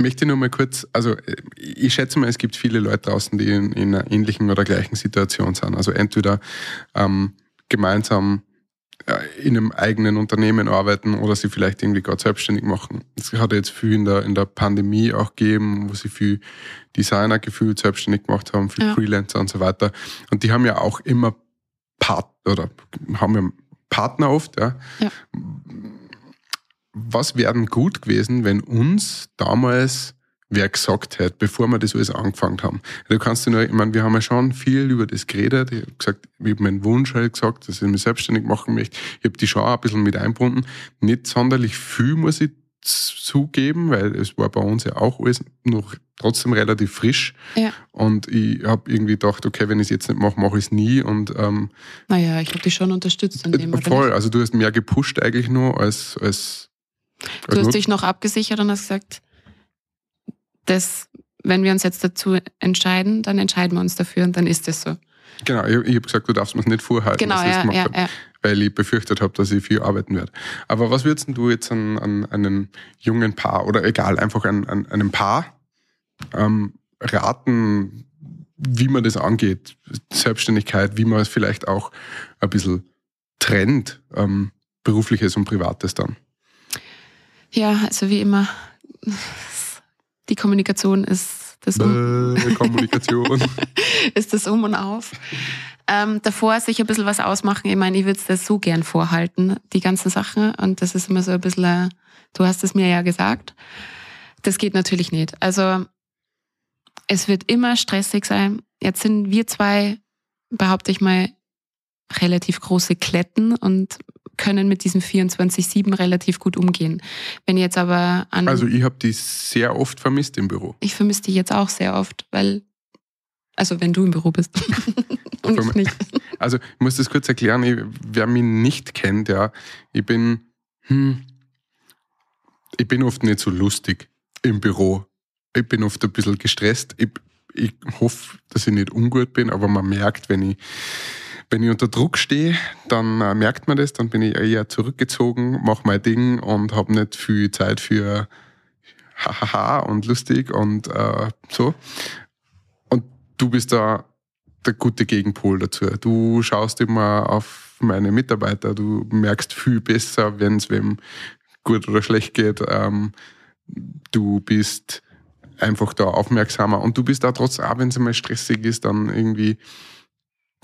möchte ich nur mal kurz, also äh, ich schätze mal, es gibt viele Leute draußen, die in, in einer ähnlichen oder gleichen Situation sind. Also entweder ähm, gemeinsam in einem eigenen Unternehmen arbeiten oder sie vielleicht irgendwie gerade selbstständig machen. Es hat jetzt viel in der, in der Pandemie auch gegeben, wo sie viel Designer gefühlt selbstständig gemacht haben, viel Ja. Freelancer und so weiter. Und die haben ja auch immer Part oder haben ja Partner oft, ja. Ja. Was wäre gut gewesen, wenn uns damals wer gesagt hätte, bevor wir das alles angefangen haben. Du kannst dir nur, ich meine, wir haben ja schon viel über das geredet. Ich habe gesagt, ich habe meinen Wunsch halt gesagt, dass ich mich selbstständig machen möchte. Ich habe die schon auch ein bisschen mit eingebunden. Nicht sonderlich viel, muss ich zugeben, weil es war bei uns ja auch alles noch trotzdem relativ frisch. Ja. Und ich habe irgendwie gedacht, okay, wenn ich es jetzt nicht mache, mache ich es nie. Und ähm, Naja, ich habe dich schon unterstützt an dem, voll, also du hast mehr gepusht eigentlich nur als als, Du als hast Not- dich noch abgesichert und hast gesagt, dass, wenn wir uns jetzt dazu entscheiden, dann entscheiden wir uns dafür und dann ist es so. Genau, ich, ich habe gesagt, du darfst mir es nicht vorhalten, Genau, dass ich das ja, gemacht ja, hab, ja. weil ich befürchtet habe, dass ich viel arbeiten werde. Aber was würdest du jetzt an, an einen jungen Paar oder egal, einfach an, an einem Paar ähm, raten, wie man das angeht, Selbstständigkeit, wie man es vielleicht auch ein bisschen trennt, ähm, berufliches und privates dann? Ja, also wie immer, die Kommunikation ist das Um, Bäh, Kommunikation. (laughs) ist das Um und Auf. Ähm, davor sich ein bisschen was ausmachen. Ich meine, ich würde es das so gern vorhalten, die ganzen Sachen. Und das ist immer so ein bisschen, äh, du hast es mir ja gesagt. Das geht natürlich nicht. Also es wird immer stressig sein. Jetzt sind wir zwei, behaupte ich mal, relativ große Kletten und können mit diesem 24-7 relativ gut umgehen. Wenn jetzt aber an... Also ich habe die sehr oft vermisst im Büro. ich vermisse dich jetzt auch sehr oft, weil... Also wenn du im Büro bist. (laughs) und ich nicht. (laughs) Also ich muss das kurz erklären, ich, wer mich nicht kennt, ja, ich bin, hm, ich bin oft nicht so lustig im Büro. Ich bin oft ein bisschen gestresst. Ich, ich hoffe, dass ich nicht ungut bin, aber man merkt, wenn ich, wenn ich unter Druck stehe, dann äh, merkt man das, dann bin ich eher zurückgezogen, mache mein Ding und habe nicht viel Zeit für hahaha und lustig und äh, so. Und du bist da der gute Gegenpol dazu. Du schaust immer auf meine Mitarbeiter, du merkst viel besser, wenn es wem gut oder schlecht geht. Ähm, du bist einfach da aufmerksamer und du bist da trotz, auch wenn es mal stressig ist, dann irgendwie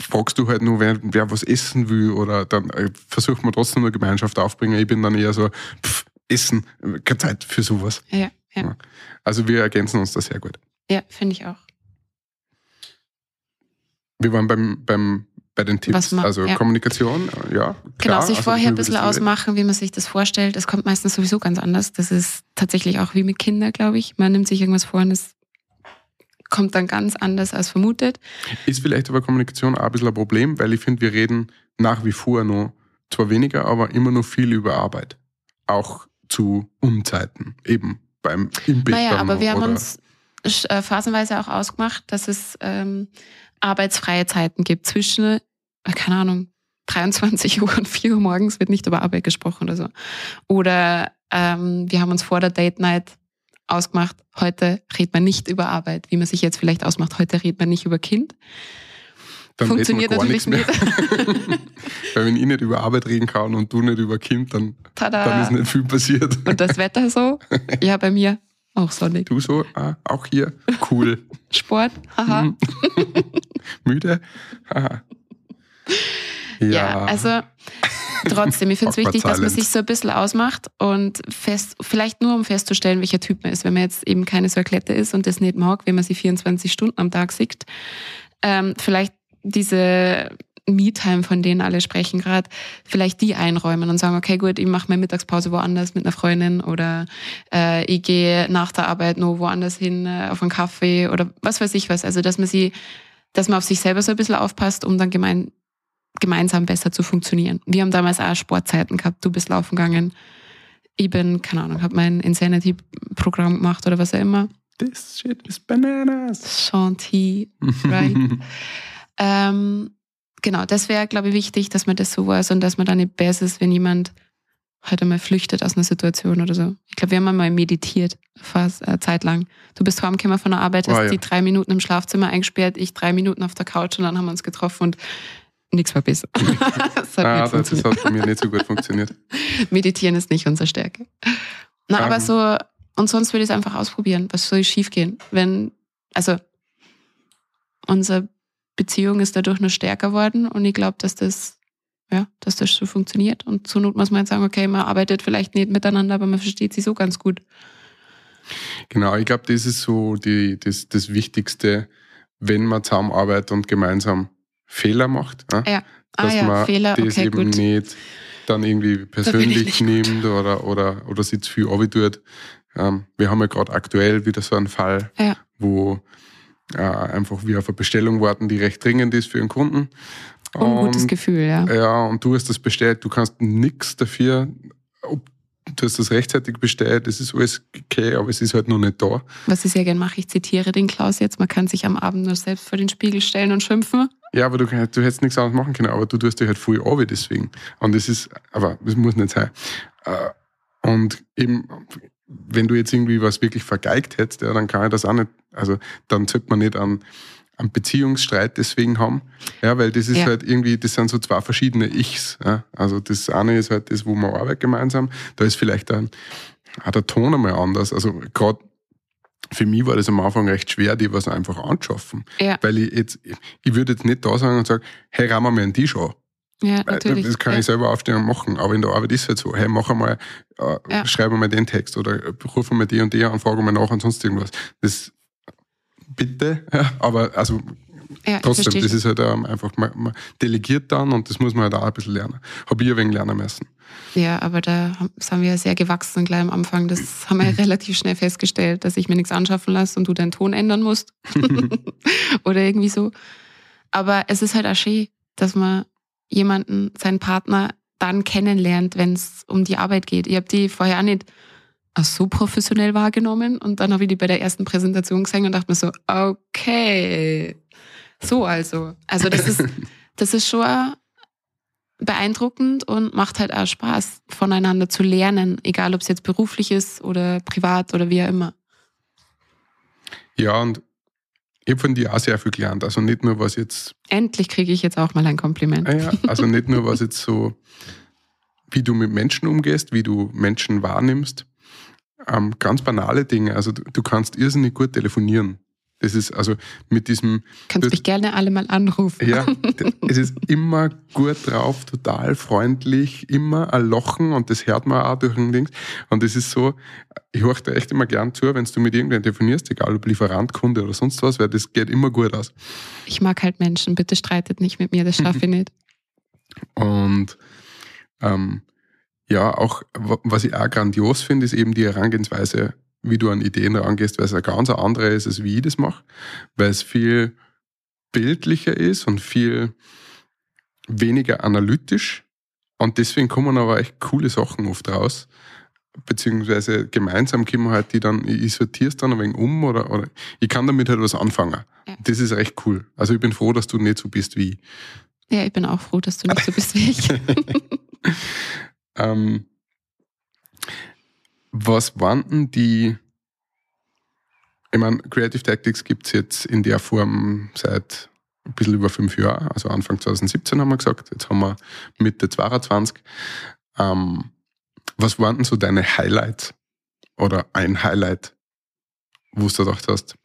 fragst du halt nur, wer, wer was essen will oder dann äh, versucht man trotzdem nur Gemeinschaft aufbringen. Ich bin dann eher so, pff, Essen, keine Zeit für sowas. Ja, ja, Also wir ergänzen uns da sehr gut. ja finde ich auch. Wir waren beim, beim, bei den Tipps, Was ma- also ja. Kommunikation, ja. Genau, klar, sich also vorher ein bisschen ausmachen, wie man sich das vorstellt. Es kommt meistens sowieso ganz anders. Das ist tatsächlich auch wie mit Kindern, glaube ich. Man nimmt sich irgendwas vor und es kommt dann ganz anders als vermutet. Ist vielleicht aber Kommunikation auch ein bisschen ein Problem, weil ich finde, wir reden nach wie vor noch zwar weniger, aber immer noch viel über Arbeit. Auch zu Unzeiten, eben beim im. Naja, aber wir haben uns äh, phasenweise auch ausgemacht, dass es ähm, arbeitsfreie Zeiten gibt zwischen, äh, keine Ahnung, 23 (laughs) Uhr und 4 Uhr morgens wird nicht über Arbeit gesprochen oder so. Oder ähm, wir haben uns vor der Date Night ausgemacht, heute redet man nicht über Arbeit, wie man sich jetzt vielleicht ausmacht, heute redet man nicht über Kind. dann Funktioniert natürlich nichts mehr. (laughs) Weil wenn ich nicht über Arbeit reden kann und du nicht über Kind, dann, Tada! dann ist nicht viel passiert. und das Wetter so? (laughs) Ja, bei mir auch sonnig. Du so, ah, auch hier, cool. (laughs) Sport, haha. Mhm. Müde? Haha. Ja, Ja, also trotzdem, ich finde es wichtig, dass man sich so ein bisschen ausmacht und fest, vielleicht nur um festzustellen, welcher Typ man ist. Wenn man jetzt eben keine so eine Klette ist und das nicht mag, wenn man sie 24 Stunden am Tag sieht, ähm, vielleicht diese Me-Time, von denen alle sprechen gerade, vielleicht die einräumen und sagen, okay, gut, ich mache meine Mittagspause woanders mit einer Freundin oder äh, ich gehe nach der Arbeit nur woanders hin äh, auf einen Kaffee oder was weiß ich was. Also, dass man sie, dass man auf sich selber so ein bisschen aufpasst, um dann gemein, gemeinsam besser zu funktionieren. Wir haben damals auch Sportzeiten gehabt. Du bist laufen gegangen. Ich bin, keine Ahnung, habe mein Insanity-Programm gemacht oder was auch immer. this shit is bananas. Shanti, right? (laughs) ähm, genau, das wäre, glaube ich, wichtig, dass man das so weiß und dass man dann nicht besser ist, wenn jemand halt einmal flüchtet aus einer Situation oder so. Ich glaube, wir haben einmal meditiert, fast äh, Zeit lang. Du bist heimgekommen von der Arbeit, hast Ah, ja. die drei Minuten im Schlafzimmer eingesperrt, ich drei Minuten auf der Couch und dann haben wir uns getroffen und nichts war besser. (laughs) das hat Ah, das, hat bei mir nicht so gut funktioniert. (laughs) Meditieren ist nicht unsere Stärke. Na, aber so, und sonst würde ich es einfach ausprobieren. Was soll schief gehen? Wenn, also, unsere Beziehung ist dadurch nur stärker worden und ich glaube, dass das, ja, dass das so funktioniert. Und zur Not muss man jetzt sagen, okay, man arbeitet vielleicht nicht miteinander, aber man versteht sich so ganz gut. Genau, ich glaube, das ist so die, das, das Wichtigste, wenn man zusammenarbeitet und gemeinsam Fehler macht. Ja? Ja. Ah Dass ja, man Fehler, das okay, eben gut. nicht dann irgendwie persönlich gut. nimmt oder, oder, oder sich zu viel tut. Ähm, wir haben ja gerade aktuell wieder so einen Fall, Ja. wo äh, einfach wir auf eine Bestellung warten, die recht dringend ist für einen Kunden. Ungutes Gefühl, ja. Ja, und du hast das bestellt, du kannst nichts dafür, ob du hast das rechtzeitig bestellt, das ist alles okay, aber es ist halt noch nicht da. Was ich sehr gern mache, ich zitiere den Klaus jetzt, man kann sich am Abend nur selbst vor den Spiegel stellen und schimpfen. Ja, aber du, du hättest nichts anderes machen können, aber du tust dich halt voll an deswegen. Und das ist, aber das muss nicht sein. Äh, Und eben, wenn du jetzt irgendwie was wirklich vergeigt hättest, ja, dann kann ich das auch nicht, also dann sollte man nicht einen, einen Beziehungsstreit deswegen haben. Ja, weil das ist Ja. halt irgendwie, das sind so zwei verschiedene Ichs. Ja. Also das eine ist halt das, wo man arbeitet gemeinsam. Da ist vielleicht dann auch der Ton einmal anders. Also gerade für mich war das am Anfang recht schwer, die was einfach anzuschaffen. Ja, Weil ich jetzt, ich würde jetzt nicht da sagen und sagen, hey, rahmen wir mir einen Tisch an. ja natürlich. Das kann ja. ich selber aufstehen und machen. Aber in der Arbeit ist es halt so, hey, mach einmal, äh, Ja. schreib mal den Text oder ruf mal die und die an, frage mal nach und sonst irgendwas. Das, bitte, ja, aber also ja, trotzdem, das ist halt ähm, einfach, man, man delegiert dann und das muss man halt auch ein bisschen lernen. Habe ich ein wenig lernen müssen. Ja, aber da haben- sind wir ja sehr gewachsen gleich am Anfang. Das (clears throat) haben wir ja relativ schnell festgestellt, dass ich mir nichts anschaffen lasse und du deinen Ton ändern musst. (laughs) (laughs) Oder irgendwie so. Aber es ist halt auch schön, dass man jemanden, seinen Partner, dann kennenlernt, wenn es um die Arbeit geht. Ich habe die vorher auch nicht als so professionell wahrgenommen und dann habe ich die bei der ersten Präsentation gesehen und dachte mir so, okay, so also. Also das ist, (laughs) das ist schon beeindruckend und macht halt auch Spaß, voneinander zu lernen, egal ob es jetzt beruflich ist oder privat oder wie auch immer. Ja, und ich habe von dir auch sehr viel gelernt. Also nicht nur, was jetzt Endlich kriege ich jetzt auch mal ein Kompliment. Ah ja, also nicht nur, was jetzt so, wie du mit Menschen umgehst, wie du Menschen wahrnimmst. Ähm, ganz banale Dinge. Also du, du kannst irrsinnig gut telefonieren. Das ist also mit diesem, Kannst das- mich gerne alle mal anrufen. ja, (laughs) es ist immer gut drauf, total freundlich, immer ein Lochen und das hört man auch durch den Dings. Und das ist so, ich höre da echt immer gern zu, wenn du mit irgendwem telefonierst, egal ob Lieferant, Kunde oder sonst was, weil das geht immer gut aus. Ich mag halt Menschen, bitte streitet nicht mit mir, das schaffe ich (laughs) nicht. Und ähm, ja, auch wa- was ich auch grandios finde, ist eben die Herangehensweise, wie du an Ideen rangehst, weil es eine ganz andere ist, als wie ich das mache, weil es viel bildlicher ist und viel weniger analytisch Und deswegen kommen aber echt coole Sachen oft raus. Beziehungsweise gemeinsam kommen halt die dann, ich sortiere es dann ein wenig um oder, oder ich kann damit halt was anfangen. Das ist recht cool. Also ich bin froh, dass du nicht so bist wie ich. Ja, ich bin auch froh, dass du nicht so bist wie ich. (laughs) (laughs) Ähm, was waren denn die, ich meine, Creative Tactics gibt es jetzt in der Form seit ein bisschen über fünf Jahren, also Anfang 2017 haben wir gesagt, jetzt haben wir Mitte 22. Ähm, was waren denn so deine Highlights oder ein Highlight, wo du gedacht hast,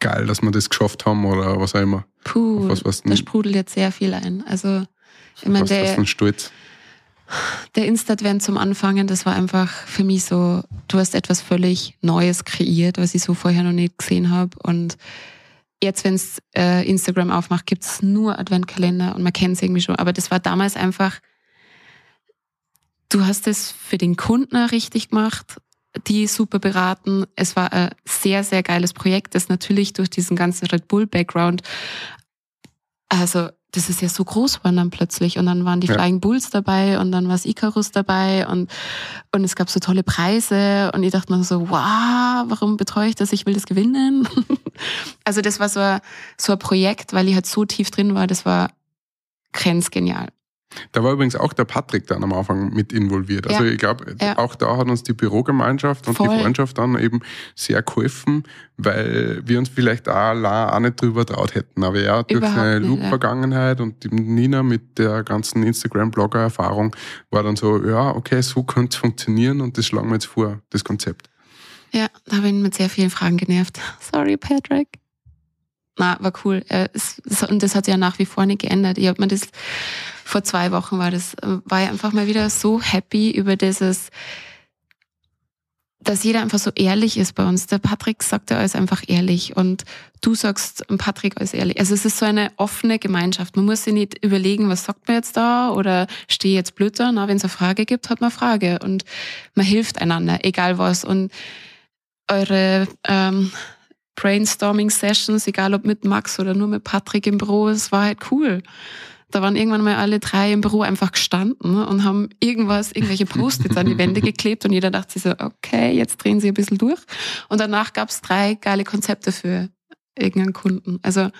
geil, dass wir das geschafft haben oder was auch immer? Puh, was da sprudelt jetzt sehr viel ein. Also, ich meine, was der, denn stolz? Der Insta-Advent zum Anfangen, das war einfach für mich so, du hast etwas völlig Neues kreiert, was ich so vorher noch nicht gesehen habe. Und jetzt, wenn es äh, Instagram aufmacht, gibt es nur Adventkalender und man kennt es irgendwie schon. Aber das war damals einfach, du hast es für den Kunden richtig gemacht, die super beraten. Es war ein sehr, sehr geiles Projekt, das natürlich durch diesen ganzen Red Bull-Background, also das ist ja so groß geworden dann plötzlich. Und dann waren die Ja. Flying Bulls dabei und dann war es Icarus dabei und, und es gab so tolle Preise und ich dachte mir so, wow, warum betreue ich das? Ich will das gewinnen. (laughs) also das war so ein, so ein Projekt, weil ich halt so tief drin war, das war grenzgenial. Da war übrigens auch der Patrick dann am Anfang mit involviert. Also Ja. ich glaube, Ja. auch da hat uns die Bürogemeinschaft und Voll. die Freundschaft dann eben sehr geholfen, weil wir uns vielleicht auch, auch nicht drüber traut hätten. Aber ja, durch Überhaupt seine nicht, ja. Loop-Vergangenheit und die Nina mit der ganzen Instagram-Blogger-Erfahrung war dann so, ja, okay, so könnte es funktionieren und das schlagen wir jetzt vor, das Konzept. Ja, da habe ich ihn mit sehr vielen Fragen genervt. (laughs) Sorry, Patrick. Na, war cool. Äh, und das hat ja nach wie vor nicht geändert. Ich habe mir das vor zwei Wochen war das, äh, war ich einfach mal wieder so happy über dieses, dass jeder einfach so ehrlich ist bei uns. Der Patrick sagt ja alles einfach ehrlich und du sagst Patrick alles ehrlich. Also es ist so eine offene Gemeinschaft. Man muss sich nicht überlegen, was sagt man jetzt da oder stehe jetzt blöd da. Na, wenn es eine Frage gibt, hat man eine Frage und man hilft einander, egal was. Und eure ähm, Brainstorming-Sessions, egal ob mit Max oder nur mit Patrick im Büro, es war halt cool. Da waren irgendwann mal alle drei im Büro einfach gestanden und haben irgendwas, irgendwelche Post-its an die Wände geklebt und jeder dachte sich so, okay, jetzt drehen sie ein bisschen durch. Und danach gab es drei geile Konzepte für irgendeinen Kunden. Also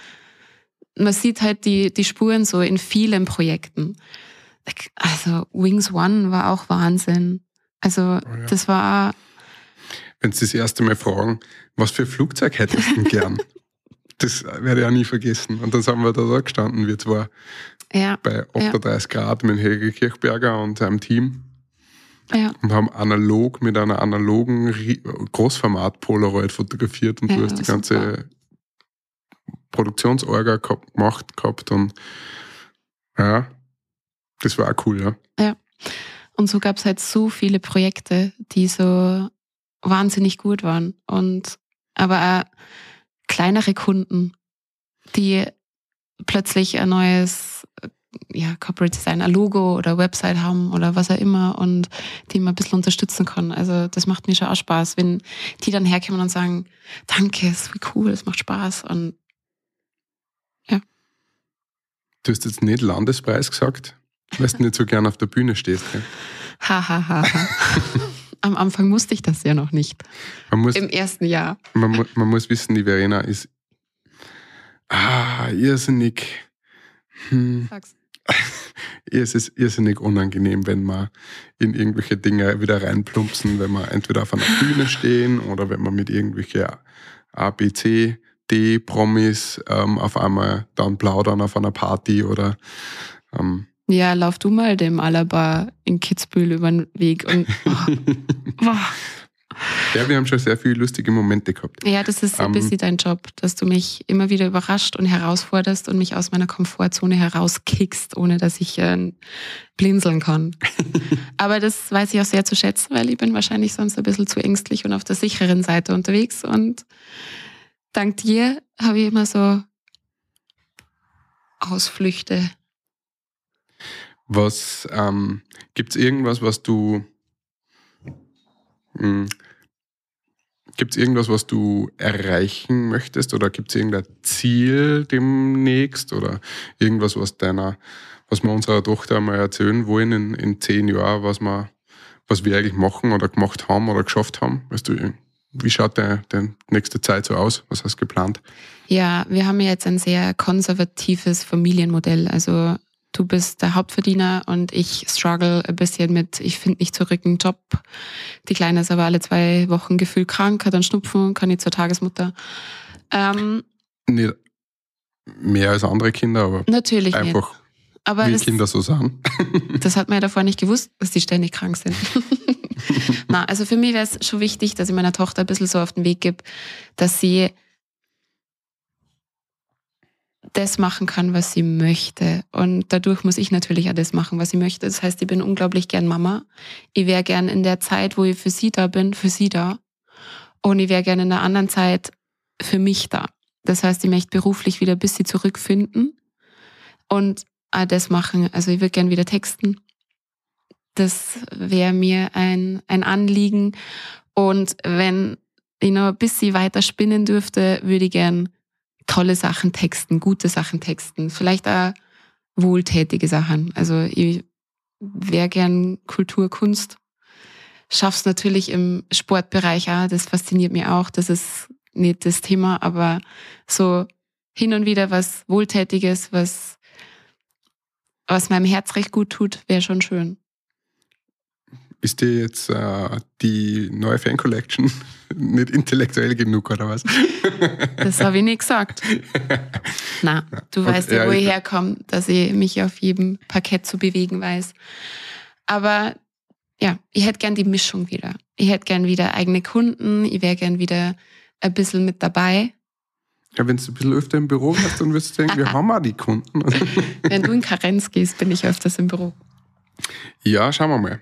man sieht halt die, die Spuren so in vielen Projekten. Also Wings One war auch Wahnsinn. Also ja. das war Wenn sie das erste Mal fragen, was für Flugzeug hättest du denn gern? (laughs) das werde ich auch nie vergessen. Und dann sind wir da, da gestanden, wir zwar ja, bei 38 Grad mit Helge Kirchberger und seinem Team ja. und haben analog mit einer analogen Rie- Großformat Polaroid fotografiert und Ja, du hast die ganze Produktionsorga gemacht gehabt und ja, das war auch cool, ja. Und so gab es halt so viele Projekte, die so wahnsinnig gut waren. Und aber kleinere Kunden, die plötzlich ein neues äh, ja, Corporate Design, ein Logo oder Website haben oder was auch immer und die man ein bisschen unterstützen kann. Also das macht mir schon auch Spaß, wenn die dann herkommen und sagen, danke, es ist wie cool, es macht Spaß. Und Du hast jetzt nicht Landespreis gesagt, weil du nicht so gern auf der Bühne stehst. Gell? ha, ha, ha, ha. (laughs) Am Anfang musste ich das ja noch nicht. Man, muss, Im ersten Jahr. man, man muss wissen, die Verena ist ah, irrsinnig, hm, Sag's. (laughs) es ist irrsinnig unangenehm, wenn man in irgendwelche Dinge wieder reinplumpsen, wenn man entweder auf einer Bühne stehen oder wenn man mit irgendwelchen A, B, C, D Promis ähm, auf einmal dann plaudern auf einer Party oder ähm, Ja, lauf du mal dem Alaba in Kitzbühel über den Weg und oh, boah. (laughs) ja, wir haben schon sehr viele lustige Momente gehabt. ja, das ist ein Ähm. bisschen dein Job, dass du mich immer wieder überrascht und herausforderst und mich aus meiner Komfortzone herauskickst, ohne dass ich äh, blinzeln kann. (laughs) Aber das weiß ich auch sehr zu schätzen, weil ich bin wahrscheinlich sonst ein bisschen zu ängstlich und auf der sicheren Seite unterwegs und dank dir habe ich immer so Ausflüchte. Was ähm, gibt es irgendwas, was du mh, Gibt es irgendwas, was du erreichen möchtest oder gibt es irgendein Ziel demnächst oder irgendwas, was deiner, was wir unserer Tochter mal erzählen wollen in, in zehn Jahren, was wir, was wir eigentlich machen oder gemacht haben oder geschafft haben? Weißt du, wie schaut der, nächste Zeit so aus? Was hast du geplant? Ja, wir haben jetzt ein sehr konservatives Familienmodell. Also du bist der Hauptverdiener und ich struggle ein bisschen mit, ich finde nicht zurück einen Job. Die Kleine ist aber alle zwei Wochen gefühlt krank, hat einen Schnupfen, kann nicht zur Tagesmutter. Ähm, Nicht mehr als andere Kinder, aber natürlich einfach nicht. Aber wie das, Kinder so sind. (laughs) das hat man ja davor nicht gewusst, dass die ständig krank sind. (laughs) Na, also für mich wäre es schon wichtig, dass ich meiner Tochter ein bisschen so auf den Weg gebe, dass sie das machen kann, was sie möchte. Und dadurch muss ich natürlich auch das machen, was sie möchte. Das heißt, ich bin unglaublich gern Mama. Ich wäre gern in der Zeit, wo ich für sie da bin, für sie da. Und ich wäre gern in der anderen Zeit für mich da. Das heißt, ich möchte beruflich wieder ein bisschen zurückfinden und auch das machen. Also ich würde gern wieder texten. Das wäre mir ein, ein Anliegen. Und wenn ich noch ein bisschen weiter spinnen dürfte, würde ich gern tolle Sachen texten, gute Sachen texten, vielleicht auch wohltätige Sachen. Also ich wäre gern Kultur, Kunst. Schaff's natürlich im Sportbereich auch, das fasziniert mich auch. Das ist nicht das Thema, aber so hin und wieder was Wohltätiges, was, was meinem Herz recht gut tut, wäre schon schön. Ist dir jetzt äh, die neue Fan Collection (laughs) nicht intellektuell genug oder was? (laughs) Das habe ich nicht gesagt. Na, du Okay, weißt ja, ja, wo ich herkomme, dass ich mich auf jedem Parkett zu bewegen weiß. Aber ja, ich hätte gern die Mischung wieder. Ich hätte gern wieder eigene Kunden, ich wäre gern wieder ein bisschen mit dabei. Ja, wenn du ein bisschen öfter im Büro wärst, dann würdest du denken, wir (laughs) haben auch die Kunden. Wenn du in Karenz gehst, bin ich öfters im Büro. Ja, schauen wir mal.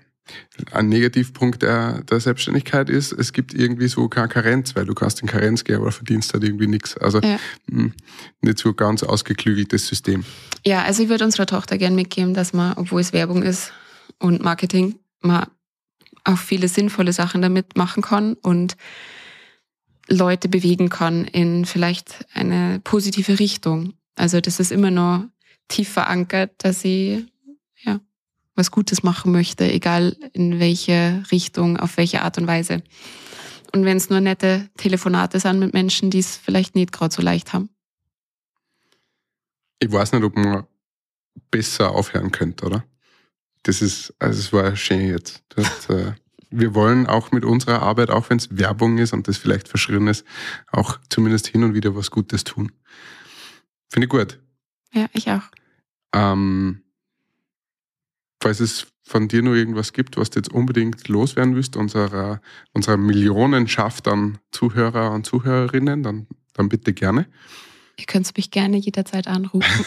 Ein Negativpunkt der, der Selbstständigkeit ist, es gibt irgendwie so keine Karenz, weil du kannst in Karenz gehen, aber verdienst halt irgendwie nichts. Also Ja. mh, nicht so ganz ausgeklügeltes System. Ja, also ich würde unserer Tochter gern mitgeben, dass man, obwohl es Werbung ist und Marketing, man auch viele sinnvolle Sachen damit machen kann und Leute bewegen kann in vielleicht eine positive Richtung. Also das ist immer noch tief verankert, dass sie ja was Gutes machen möchte, egal in welche Richtung, auf welche Art und Weise. Und wenn es nur nette Telefonate sind mit Menschen, die es vielleicht nicht gerade so leicht haben. Ich weiß nicht, ob man besser aufhören könnte, oder? Das ist, also es war schön jetzt. Das, äh, (laughs) wir wollen auch mit unserer Arbeit, auch wenn es Werbung ist und das vielleicht verschrien ist, auch zumindest hin und wieder was Gutes tun. Finde ich gut. Ja, ich auch. Ähm, falls es von dir nur irgendwas gibt, was du jetzt unbedingt loswerden willst, unserer, unserer Millionenschaft an Zuhörer und Zuhörerinnen, dann, dann bitte gerne. Ihr könnt mich gerne jederzeit anrufen, (laughs)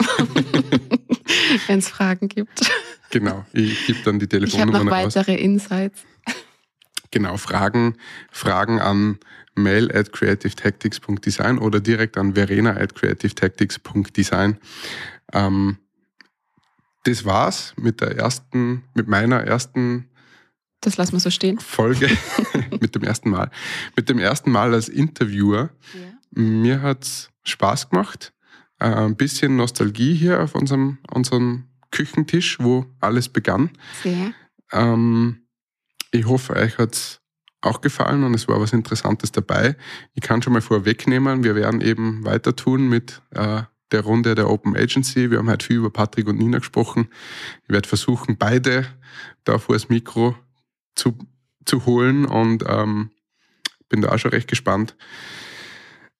wenn es Fragen gibt. Genau, ich gebe dann die Ich Telefonnummer noch raus. weitere Insights. Genau, Fragen, Fragen an mail at creativetactics.design oder direkt an verena at creativetactics.design. Ähm, das war's mit der ersten, mit meiner ersten Das lassen wir so stehen. Folge, (laughs) mit dem ersten Mal. Mit dem ersten Mal als Interviewer. Mir hat's Spaß gemacht. Äh, ein bisschen Nostalgie hier auf unserem, unserem Küchentisch, wo alles begann. Sehr. Ähm, ich hoffe, euch hat's auch gefallen und es war was Interessantes dabei. Ich kann schon mal vorwegnehmen, wir werden eben weiter tun mit äh, der Runde der Open Agency. Wir haben heute viel über Patrick und Nina gesprochen. Ich werde versuchen, beide da vor das Mikro zu, zu holen und ähm, bin da auch schon recht gespannt.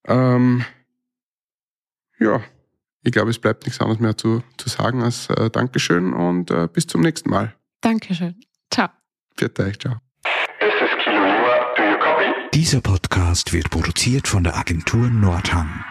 Ähm, ja, ich glaube, es bleibt nichts anderes mehr zu, zu sagen als äh, Dankeschön und äh, bis zum nächsten Mal. Dankeschön. Ciao. Viert euch, ciao. Dieser Podcast wird produziert von der Agentur Nordhang.